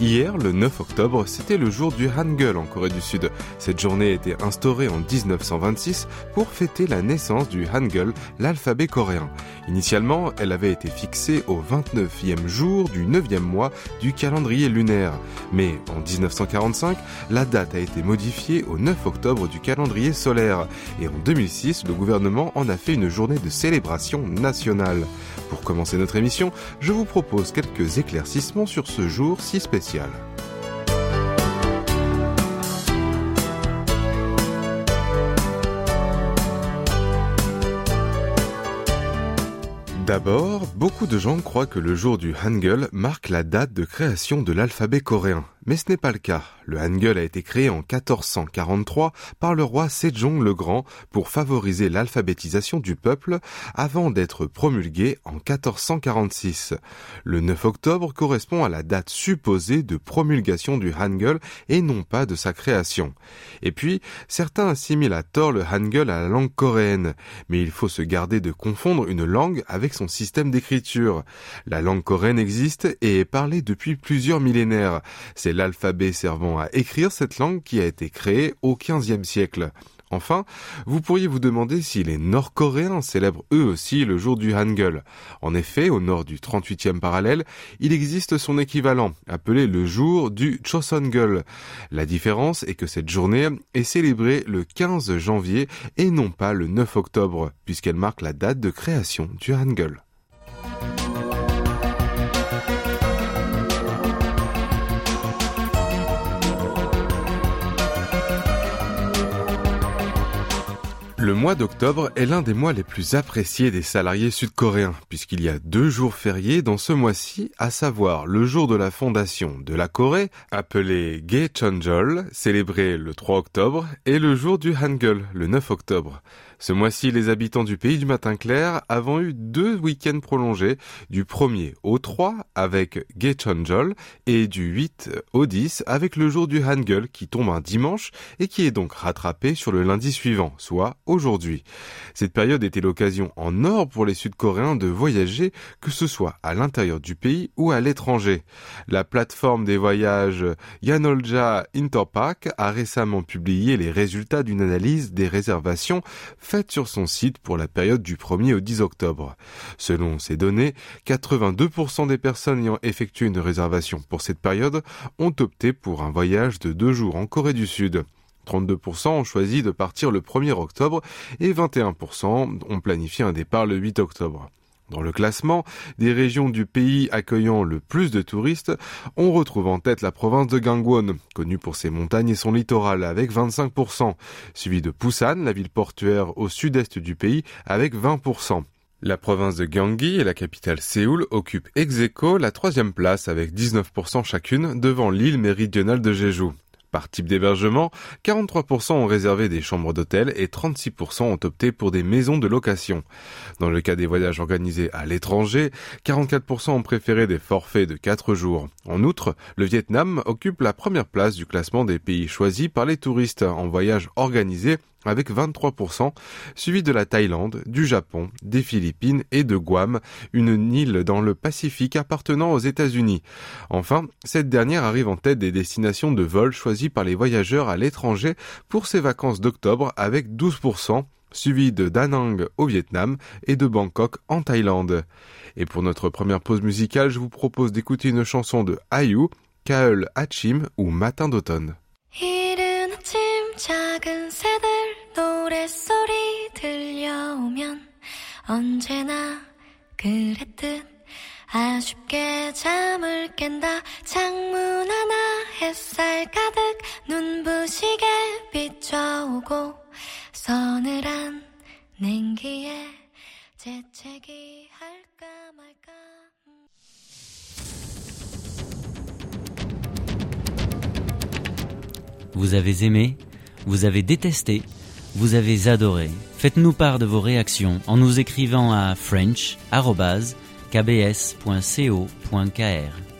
Hier, le 9 octobre, c'était le jour du Hangul en Corée du Sud. Cette journée a été instaurée en 1926 pour fêter la naissance du Hangul, l'alphabet coréen. Initialement, elle avait été fixée au 29e jour du 9e mois du calendrier lunaire. Mais en 1945, la date a été modifiée au 9 octobre du calendrier solaire. Et en 2006, le gouvernement en a fait une journée de célébration nationale. Pour commencer notre émission, je vous propose quelques éclaircissements sur ce jour si spécial. D'abord, beaucoup de gens croient que le jour du Hangul marque la date de création de l'alphabet coréen. Mais ce n'est pas le cas. Le Hangul a été créé en 1443 par le roi Sejong le Grand pour favoriser l'alphabétisation du peuple avant d'être promulgué en 1446. Le 9 octobre correspond à la date supposée de promulgation du Hangul et non pas de sa création. Et puis, certains assimilent à tort le Hangul à la langue coréenne, mais il faut se garder de confondre une langue avec son système d'écriture. La langue coréenne existe et est parlée depuis plusieurs millénaires. L'alphabet servant à écrire cette langue qui a été créée au XVe siècle. Enfin, vous pourriez vous demander si les Nord-Coréens célèbrent eux aussi le jour du Hangul. En effet, au nord du 38e parallèle, il existe son équivalent, appelé le jour du Chosongul. La différence est que cette journée est célébrée le 15 janvier et non pas le 9 octobre, puisqu'elle marque la date de création du Hangul. Le mois d'octobre est l'un des mois les plus appréciés des salariés sud-coréens, puisqu'il y a deux jours fériés dans ce mois-ci, à savoir le jour de la fondation de la Corée, appelé Chonjol, célébré le 3 octobre, et le jour du Hangul, le 9 octobre. Ce mois-ci, les habitants du pays du matin clair avons eu deux week-ends prolongés, du 1er au 3 avec Chonjol et du 8 au 10 avec le jour du Hangul qui tombe un dimanche et qui est donc rattrapé sur le lundi suivant, soit aujourd'hui. Cette période était l'occasion en or pour les Sud-Coréens de voyager, que ce soit à l'intérieur du pays ou à l'étranger. La plateforme des voyages Yanolja Interpark a récemment publié les résultats d'une analyse des réservations faites sur son site pour la période du 1er au 10 octobre. Selon ces données, 82% des personnes ayant effectué une réservation pour cette période ont opté pour un voyage de deux jours en Corée du Sud. 32% ont choisi de partir le 1er octobre et 21% ont planifié un départ le 8 octobre. Dans le classement des régions du pays accueillant le plus de touristes, on retrouve en tête la province de Gangwon, connue pour ses montagnes et son littoral, avec 25%, suivi de Busan, la ville portuaire au sud-est du pays, avec 20%. La province de Gyeonggi et la capitale Séoul occupent ex la troisième place avec 19% chacune devant l'île méridionale de Jeju. Par type d'hébergement, 43% ont réservé des chambres d'hôtel et 36% ont opté pour des maisons de location. Dans le cas des voyages organisés à l'étranger, 44% ont préféré des forfaits de 4 jours. En outre, le Vietnam occupe la première place du classement des pays choisis par les touristes en voyage organisé avec 23%, suivi de la Thaïlande, du Japon, des Philippines et de Guam, une île dans le Pacifique appartenant aux États-Unis. Enfin, cette dernière arrive en tête des destinations de vol choisies par les voyageurs à l'étranger pour ces vacances d'octobre avec 12%, suivi de Da Nang au Vietnam et de Bangkok en Thaïlande. Et pour notre première pause musicale, je vous propose d'écouter une chanson de Ayu, Kaeul Hachim ou Matin d'automne. 작은 새들 노랫소리 들려오면 언제나 그랬듯 아쉽게 잠을 깬다. 창문 하나 햇살 가득 눈부시게 비춰오고 서늘한 냉기에 재채기 할까 말까. Vous avez aimé Vous avez détesté Vous avez adoré Faites-nous part de vos réactions en nous écrivant à french.kbs.co.kr.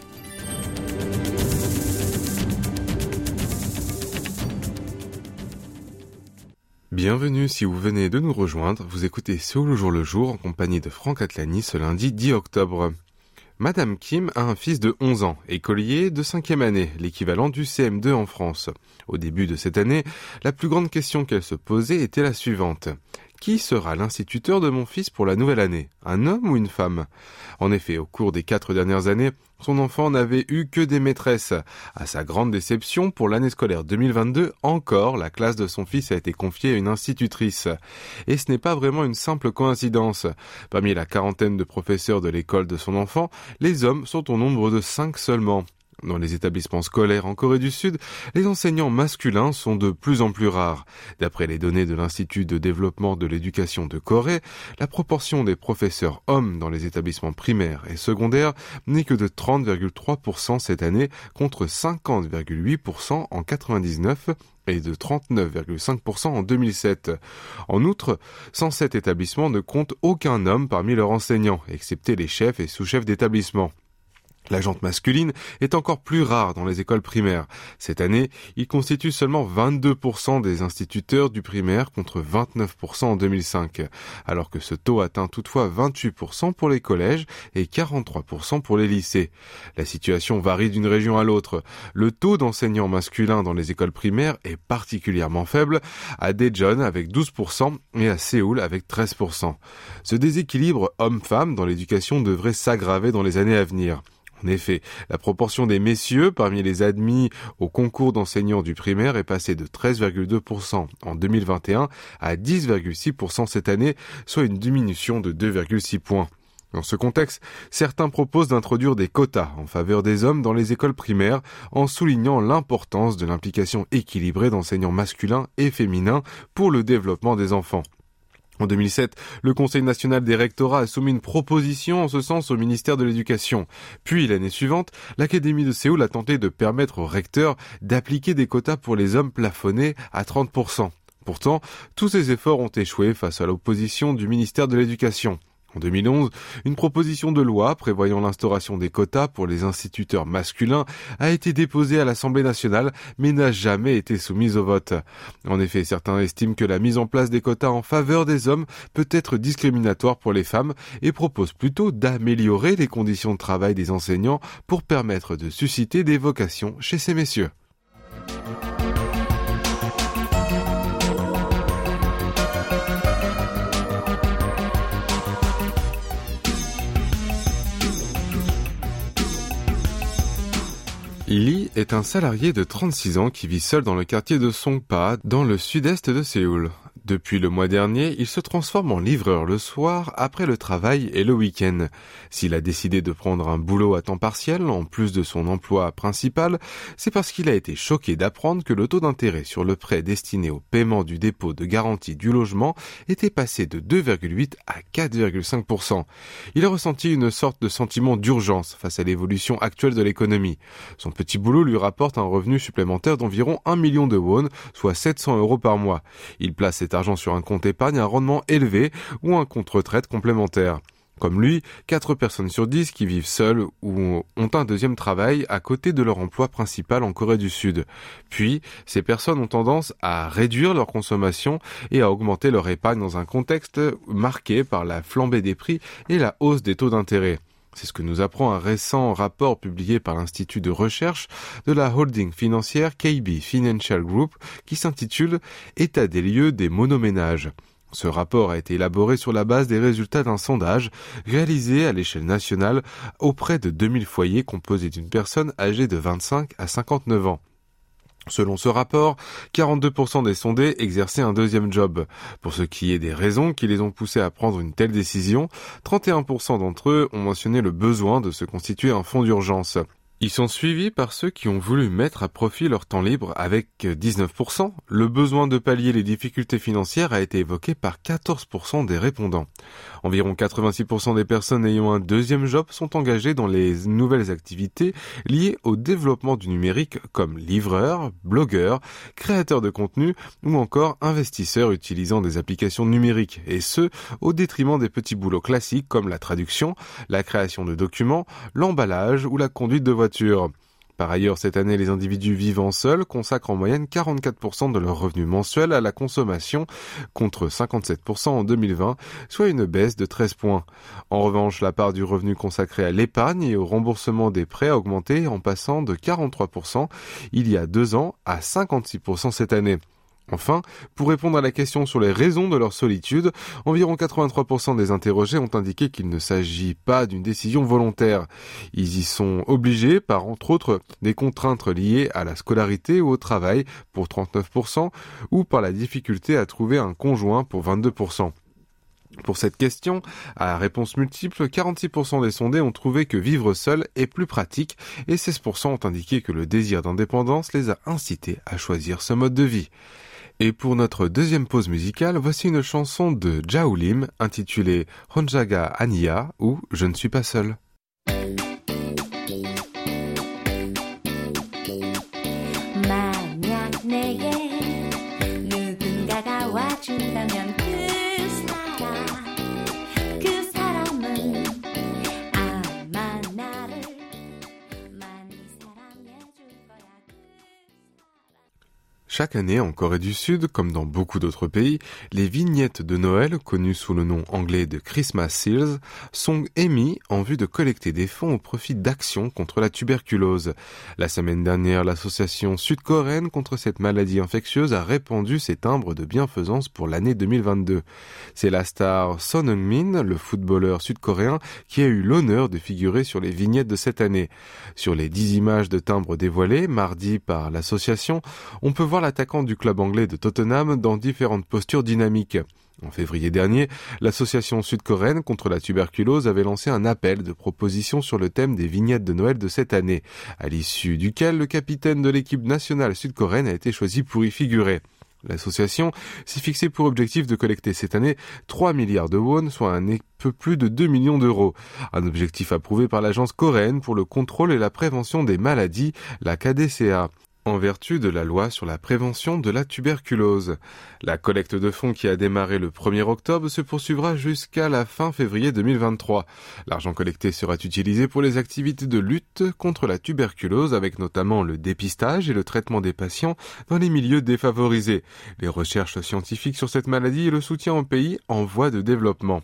Bienvenue si vous venez de nous rejoindre, vous écoutez Séoul au jour le jour en compagnie de Franck Atlani ce lundi 10 octobre. Madame Kim a un fils de 11 ans, écolier de 5e année, l'équivalent du CM2 en France. Au début de cette année, la plus grande question qu'elle se posait était la suivante. Qui sera l'instituteur de mon fils pour la nouvelle année Un homme ou une femme? En effet, au cours des quatre dernières années, son enfant n'avait eu que des maîtresses. À sa grande déception, pour l'année scolaire 2022, encore, la classe de son fils a été confiée à une institutrice. Et ce n'est pas vraiment une simple coïncidence. Parmi la quarantaine de professeurs de l'école de son enfant, les hommes sont au nombre de cinq seulement. Dans les établissements scolaires en Corée du Sud, les enseignants masculins sont de plus en plus rares. D'après les données de l'Institut de développement de l'éducation de Corée, la proportion des professeurs hommes dans les établissements primaires et secondaires n'est que de 30,3% cette année contre 50,8% en 99 et de 39,5% en 2007. En outre, 107 établissements ne comptent aucun homme parmi leurs enseignants, excepté les chefs et sous-chefs d'établissement. La jante masculine est encore plus rare dans les écoles primaires. Cette année, il constitue seulement 22% des instituteurs du primaire contre 29% en 2005, alors que ce taux atteint toutefois 28% pour les collèges et 43% pour les lycées. La situation varie d'une région à l'autre. Le taux d'enseignants masculins dans les écoles primaires est particulièrement faible, à Daejeon avec 12% et à Séoul avec 13%. Ce déséquilibre homme-femme dans l'éducation devrait s'aggraver dans les années à venir. En effet, la proportion des messieurs parmi les admis au concours d'enseignants du primaire est passée de 13,2% en 2021 à 10,6% cette année, soit une diminution de 2,6 points. Dans ce contexte, certains proposent d'introduire des quotas en faveur des hommes dans les écoles primaires en soulignant l'importance de l'implication équilibrée d'enseignants masculins et féminins pour le développement des enfants. En 2007, le Conseil national des rectorats a soumis une proposition en ce sens au ministère de l'Éducation. Puis, l'année suivante, l'Académie de Séoul a tenté de permettre aux recteurs d'appliquer des quotas pour les hommes plafonnés à 30%. Pourtant, tous ces efforts ont échoué face à l'opposition du ministère de l'Éducation. En 2011, une proposition de loi prévoyant l'instauration des quotas pour les instituteurs masculins a été déposée à l'Assemblée nationale mais n'a jamais été soumise au vote. En effet, certains estiment que la mise en place des quotas en faveur des hommes peut être discriminatoire pour les femmes et proposent plutôt d'améliorer les conditions de travail des enseignants pour permettre de susciter des vocations chez ces messieurs. Lee est un salarié de 36 ans qui vit seul dans le quartier de Songpa, dans le sud-est de Séoul. Depuis le mois dernier, il se transforme en livreur le soir, après le travail et le week-end. S'il a décidé de prendre un boulot à temps partiel, en plus de son emploi principal, c'est parce qu'il a été choqué d'apprendre que le taux d'intérêt sur le prêt destiné au paiement du dépôt de garantie du logement était passé de 2,8 à 4,5%. Il a ressenti une sorte de sentiment d'urgence face à l'évolution actuelle de l'économie. Son petit boulot lui rapporte un revenu supplémentaire d'environ 1 million de won, soit 700 euros par mois. Il place argent sur un compte épargne à un rendement élevé ou un compte retraite complémentaire. Comme lui, 4 personnes sur 10 qui vivent seules ou ont un deuxième travail à côté de leur emploi principal en Corée du Sud. Puis, ces personnes ont tendance à réduire leur consommation et à augmenter leur épargne dans un contexte marqué par la flambée des prix et la hausse des taux d'intérêt. C'est ce que nous apprend un récent rapport publié par l'Institut de recherche de la holding financière KB Financial Group qui s'intitule État des lieux des monoménages. Ce rapport a été élaboré sur la base des résultats d'un sondage réalisé à l'échelle nationale auprès de 2000 foyers composés d'une personne âgée de 25 à 59 ans. Selon ce rapport, 42% des sondés exerçaient un deuxième job. Pour ce qui est des raisons qui les ont poussés à prendre une telle décision, 31% d'entre eux ont mentionné le besoin de se constituer un fonds d'urgence. Ils sont suivis par ceux qui ont voulu mettre à profit leur temps libre avec 19%. Le besoin de pallier les difficultés financières a été évoqué par 14% des répondants. Environ 86% des personnes ayant un deuxième job sont engagées dans les nouvelles activités liées au développement du numérique comme livreurs, blogueurs, créateurs de contenu ou encore investisseurs utilisant des applications numériques et ce, au détriment des petits boulots classiques comme la traduction, la création de documents, l'emballage ou la conduite de Par ailleurs, cette année, les individus vivant seuls consacrent en moyenne 44% de leur revenu mensuel à la consommation contre 57% en 2020, soit une baisse de 13 points. En revanche, la part du revenu consacré à l'épargne et au remboursement des prêts a augmenté en passant de 43% il y a deux ans à 56% cette année. Enfin, pour répondre à la question sur les raisons de leur solitude, environ 83% des interrogés ont indiqué qu'il ne s'agit pas d'une décision volontaire. Ils y sont obligés par, entre autres, des contraintes liées à la scolarité ou au travail pour 39% ou par la difficulté à trouver un conjoint pour 22%. Pour cette question, à réponse multiple, 46% des sondés ont trouvé que vivre seul est plus pratique et 16% ont indiqué que le désir d'indépendance les a incités à choisir ce mode de vie. Et pour notre deuxième pause musicale, voici une chanson de Jaoulim intitulée Honjaga Ania ou Je ne suis pas seul. Chaque année, en Corée du Sud, comme dans beaucoup d'autres pays, les vignettes de Noël, connues sous le nom anglais de Christmas Seals, sont émises en vue de collecter des fonds au profit d'actions contre la tuberculose. La semaine dernière, l'association sud-coréenne contre cette maladie infectieuse a répandu ses timbres de bienfaisance pour l'année 2022. C'est la star Son Heung-min, le footballeur sud-coréen, qui a eu l'honneur de figurer sur les vignettes de cette année. Sur les dix images de timbres dévoilées mardi par l'association, on peut voir la attaquant du club anglais de Tottenham dans différentes postures dynamiques. En février dernier, l'association sud-coréenne contre la tuberculose avait lancé un appel de propositions sur le thème des vignettes de Noël de cette année, à l'issue duquel le capitaine de l'équipe nationale sud-coréenne a été choisi pour y figurer. L'association s'est fixé pour objectif de collecter cette année 3 milliards de won, soit un peu plus de 2 millions d'euros. Un objectif approuvé par l'agence coréenne pour le contrôle et la prévention des maladies, la KDCA en vertu de la loi sur la prévention de la tuberculose. La collecte de fonds qui a démarré le 1er octobre se poursuivra jusqu'à la fin février 2023. L'argent collecté sera utilisé pour les activités de lutte contre la tuberculose avec notamment le dépistage et le traitement des patients dans les milieux défavorisés, les recherches scientifiques sur cette maladie et le soutien aux pays en voie de développement.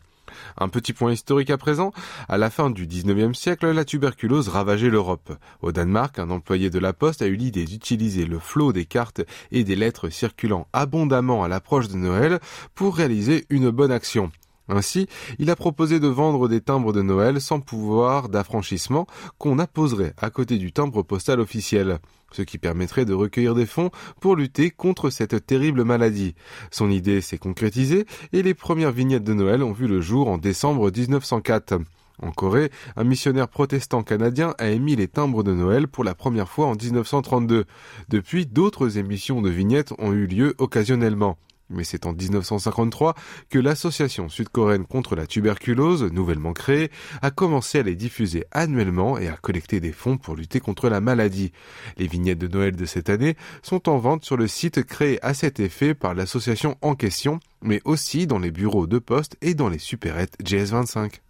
Un petit point historique à présent. À la fin du 19e siècle, la tuberculose ravageait l'Europe. Au Danemark, un employé de la poste a eu l'idée d'utiliser le flot des cartes et des lettres circulant abondamment à l'approche de Noël pour réaliser une bonne action. Ainsi, il a proposé de vendre des timbres de Noël sans pouvoir d'affranchissement qu'on apposerait à côté du timbre postal officiel, ce qui permettrait de recueillir des fonds pour lutter contre cette terrible maladie. Son idée s'est concrétisée et les premières vignettes de Noël ont vu le jour en décembre 1904. En Corée, un missionnaire protestant canadien a émis les timbres de Noël pour la première fois en 1932. Depuis, d'autres émissions de vignettes ont eu lieu occasionnellement. Mais c'est en 1953 que l'association sud-coréenne contre la tuberculose, nouvellement créée, a commencé à les diffuser annuellement et à collecter des fonds pour lutter contre la maladie. Les vignettes de Noël de cette année sont en vente sur le site créé à cet effet par l'association en question, mais aussi dans les bureaux de poste et dans les supérettes GS25.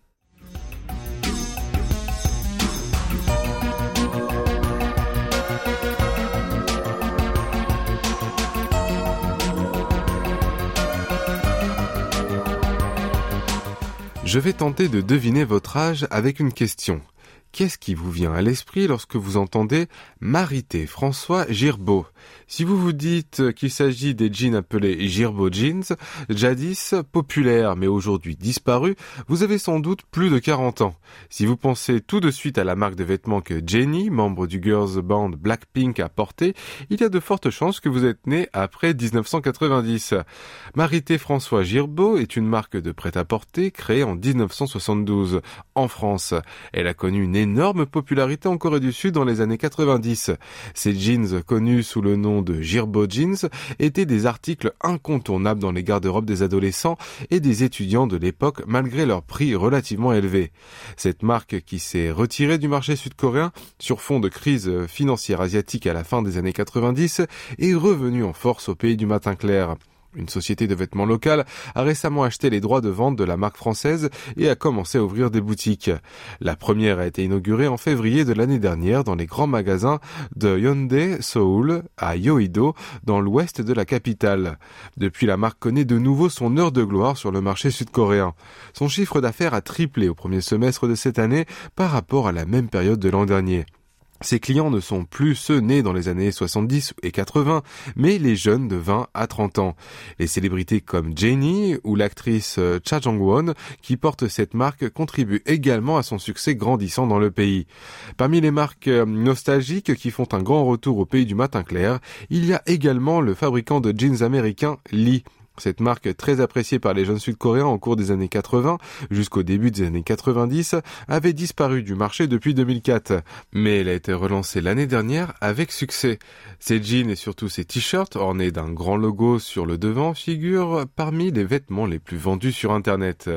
Je vais tenter de deviner votre âge avec une question. Qu'est-ce qui vous vient à l'esprit lorsque vous entendez Marité François Girbeau Si vous vous dites qu'il s'agit des jeans appelés Girbeau Jeans, jadis populaires mais aujourd'hui disparus, vous avez sans doute plus de 40 ans. Si vous pensez tout de suite à la marque de vêtements que Jenny, membre du girls band Blackpink, a porté, il y a de fortes chances que vous êtes né après 1990. Marité François Girbeau est une marque de prêt-à-porter créée en 1972 en France. Énorme popularité en Corée du Sud dans les années 90. Ces jeans, connus sous le nom de Girbo Jeans, étaient des articles incontournables dans les garde-robes des adolescents et des étudiants de l'époque malgré leur prix relativement élevé. Cette marque qui s'est retirée du marché sud-coréen sur fond de crise financière asiatique à la fin des années 90 est revenue en force au pays du matin clair. Une société de vêtements locale a récemment acheté les droits de vente de la marque française et a commencé à ouvrir des boutiques. La première a été inaugurée en février de l'année dernière dans les grands magasins de Hyundai Seoul à Yoido dans l'ouest de la capitale. Depuis, la marque connaît de nouveau son heure de gloire sur le marché sud-coréen. Son chiffre d'affaires a triplé au premier semestre de cette année par rapport à la même période de l'an dernier. Ces clients ne sont plus ceux nés dans les années 70 et 80, mais les jeunes de 20 à 30 ans. Les célébrités comme Jenny ou l'actrice euh, Cha Jong-won, qui porte cette marque, contribuent également à son succès grandissant dans le pays. Parmi les marques euh, nostalgiques qui font un grand retour au pays du matin clair, il y a également le fabricant de jeans américain Lee. Cette marque, très appréciée par les jeunes sud-coréens au cours des années 80 jusqu'au début des années 90, avait disparu du marché depuis 2004. Mais elle a été relancée l'année dernière avec succès. Ses jeans et surtout ses t-shirts, ornés d'un grand logo sur le devant, figurent parmi les vêtements les plus vendus sur Internet.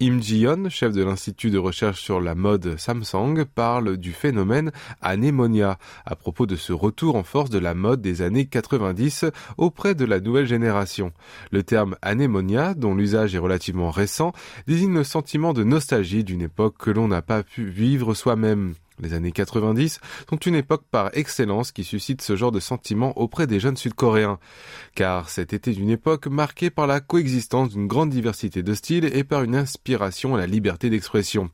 Im Ji-yeon, chef de l'Institut de recherche sur la mode Samsung, parle du phénomène anémonia à propos de ce retour en force de la mode des années 90 auprès de la nouvelle génération. Le terme anémonia, dont l'usage est relativement récent, désigne le sentiment de nostalgie d'une époque que l'on n'a pas pu vivre soi-même. Les années 90 sont une époque par excellence qui suscite ce genre de sentiment auprès des jeunes sud-coréens. Car cette était une époque marquée par la coexistence d'une grande diversité de styles et par une inspiration à la liberté d'expression.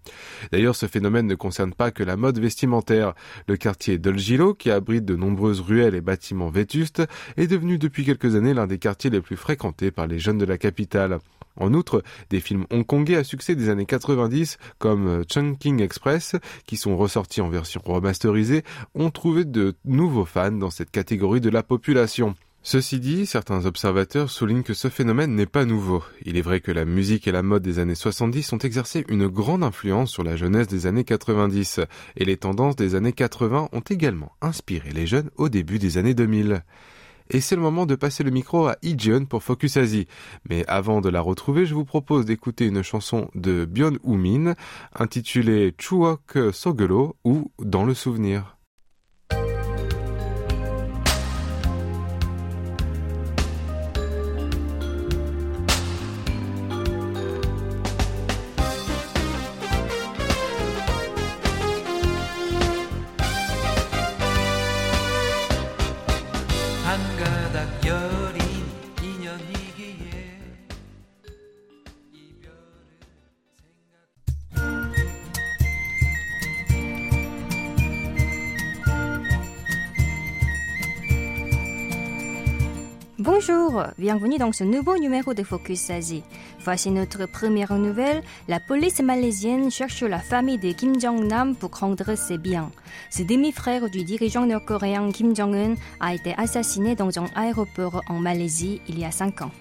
D'ailleurs, ce phénomène ne concerne pas que la mode vestimentaire. Le quartier d'Olgilo, qui abrite de nombreuses ruelles et bâtiments vétustes, est devenu depuis quelques années l'un des quartiers les plus fréquentés par les jeunes de la capitale. En outre, des films hongkongais à succès des années 90 comme euh, Chungking Express, qui sont ressortis en version remasterisée, ont trouvé de nouveaux fans dans cette catégorie de la population. Ceci dit, certains observateurs soulignent que ce phénomène n'est pas nouveau. Il est vrai que la musique et la mode des années 70 ont exercé une grande influence sur la jeunesse des années 90, et les tendances des années 80 ont également inspiré les jeunes au début des années 2000 et c'est le moment de passer le micro à Ijeon pour Focus Asie. Mais avant de la retrouver, je vous propose d'écouter une chanson de Byon Min intitulée Chuok Sogelo ou Dans le souvenir. Bonjour, bienvenue dans ce nouveau numéro de Focus Asie. Voici notre première nouvelle. La police malaisienne cherche la famille de Kim Jong-nam pour rendre ses biens. Ce demi-frère du dirigeant nord-coréen Kim Jong-un a été assassiné dans un aéroport en Malaisie il y a cinq ans.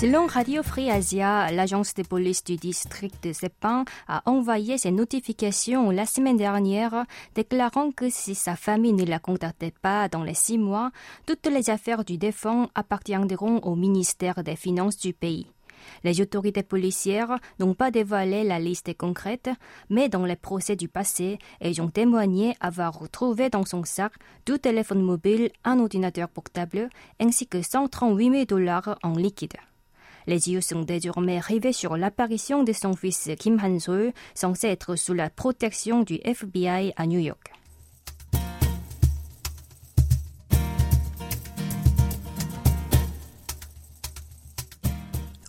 Selon Radio Free Asia, l'agence de police du district de Sepang a envoyé ses notifications la semaine dernière, déclarant que si sa famille ne la contactait pas dans les six mois, toutes les affaires du défunt appartiendront au ministère des Finances du pays. Les autorités policières n'ont pas dévoilé la liste concrète, mais dans les procès du passé, elles ont témoigné avoir retrouvé dans son sac deux téléphones mobiles, un ordinateur portable, ainsi que 138 000 dollars en liquide. Les yeux sont désormais rivés sur l'apparition de son fils Kim Han-sol, censé être sous la protection du FBI à New York.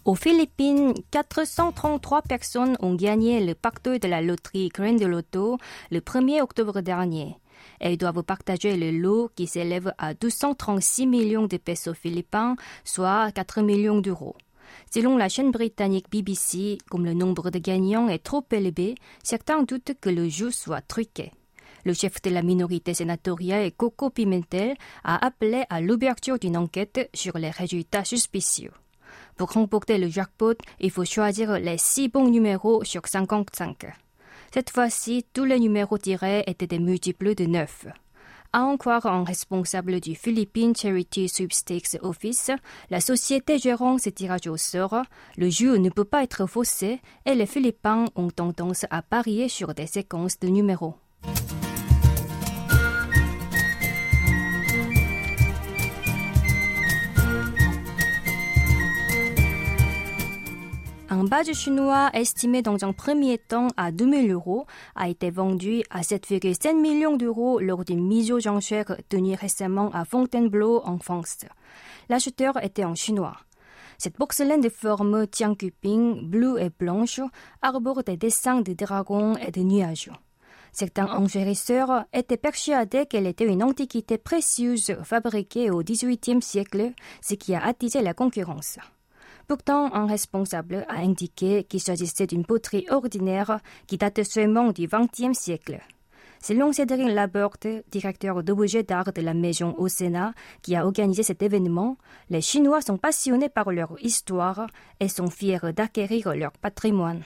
Aux Philippines, 433 personnes ont gagné le pacte de la loterie Grand de Loto le 1er octobre dernier. Elles doivent partager le lot qui s'élève à 236 millions de pesos philippins, soit 4 millions d'euros. Selon la chaîne britannique BBC, comme le nombre de gagnants est trop élevé, certains doutent que le jeu soit truqué. Le chef de la minorité sénatoriale, Coco Pimentel, a appelé à l'ouverture d'une enquête sur les résultats suspicieux. Pour remporter le jackpot, il faut choisir les six bons numéros sur 55. Cette fois-ci, tous les numéros tirés étaient des multiples de 9. À en croire un responsable du Philippine Charity Sweepstakes Office, la société gérant ce tirage au sort, le jeu ne peut pas être faussé et les Philippins ont tendance à parier sur des séquences de numéros. Badge chinois estimé dans un premier temps à 2000 euros a été vendu à 7,5 millions d'euros lors d'une mise aux enchères tenue récemment à Fontainebleau en France. L'acheteur était en chinois. Cette porcelaine de forme Tiangcuping, bleue et blanche, arbore des dessins de dragons et de nuages. Certains enchérisseurs étaient persuadés qu'elle était une antiquité précieuse fabriquée au XVIIIe siècle, ce qui a attisé la concurrence. Pourtant, un responsable a indiqué qu'il s'agissait d'une poterie ordinaire qui date seulement du XXe siècle. Selon Cédric Laborde, directeur d'objets d'art de la maison au Sénat, qui a organisé cet événement, les Chinois sont passionnés par leur histoire et sont fiers d'acquérir leur patrimoine.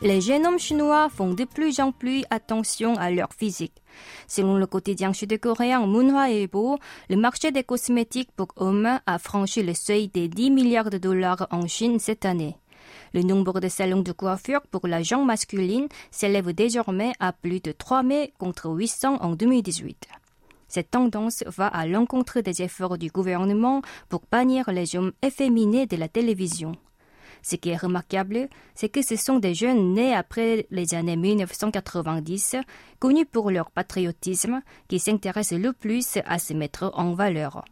Les jeunes hommes chinois font de plus en plus attention à leur physique. Selon le quotidien sud-coréen Munhwa Ilbo, le marché des cosmétiques pour hommes a franchi le seuil des 10 milliards de dollars en Chine cette année. Le nombre de salons de coiffure pour la jambe masculine s'élève désormais à plus de 3000 contre 800 en 2018. Cette tendance va à l'encontre des efforts du gouvernement pour bannir les hommes efféminés de la télévision. Ce qui est remarquable, c'est que ce sont des jeunes nés après les années 1990, connus pour leur patriotisme, qui s'intéressent le plus à se mettre en valeur.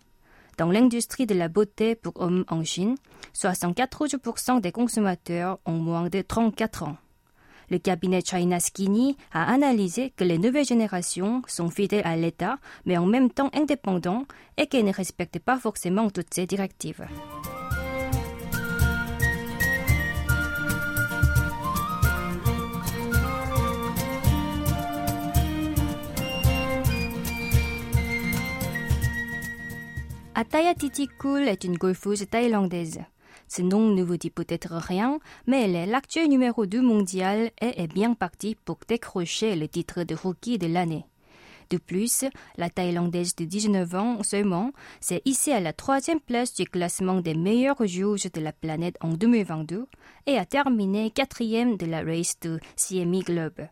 Dans l'industrie de la beauté pour hommes en Chine, 74% des consommateurs ont moins de 34 ans. Le cabinet China Skinny a analysé que les nouvelles générations sont fidèles à l'État, mais en même temps indépendants et qu'elles ne respectent pas forcément toutes ces directives. Ataya Titikul est une golfeuse thaïlandaise. Ce nom ne vous dit peut-être rien, mais elle est l'actuelle numéro 2 mondial et est bien partie pour décrocher le titre de rookie de l'année. De plus, la Thaïlandaise de 19 ans seulement s'est hissée à la troisième place du classement des meilleures joueuses de la planète en 2022 et a terminé quatrième de la race de CME Globe.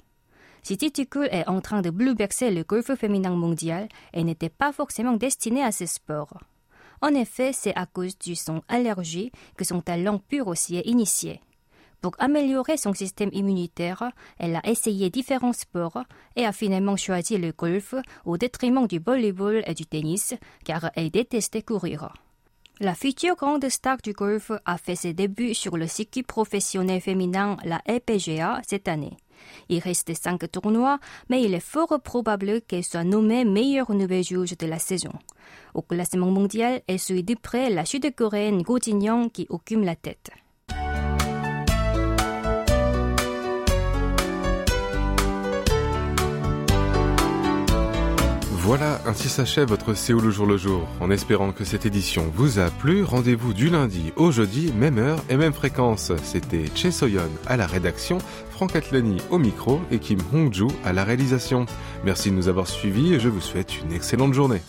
Si Titikul est en train de bouleverser le golf féminin mondial, elle n'était pas forcément destinée à ce sport. En effet, c'est à cause du son allergie que son talent pur aussi est initié. Pour améliorer son système immunitaire, elle a essayé différents sports et a finalement choisi le golf au détriment du volleyball et du tennis, car elle détestait courir. La future grande star du golf a fait ses débuts sur le circuit professionnel féminin, la LPGA, cette année. Il reste cinq tournois, mais il est fort probable qu'elle soit nommée meilleure nouvelle joueuse de la saison. Au classement mondial, elle suit de près la sud-coréenne Go Jin-young qui occupe la tête. Voilà, ainsi s'achève votre Séoul le jour le jour. En espérant que cette édition vous a plu, rendez-vous du lundi au jeudi, même heure et même fréquence. C'était Che Soyon à la rédaction, Franck Atlani au micro et Kim Hongju à la réalisation. Merci de nous avoir suivis et je vous souhaite une excellente journée.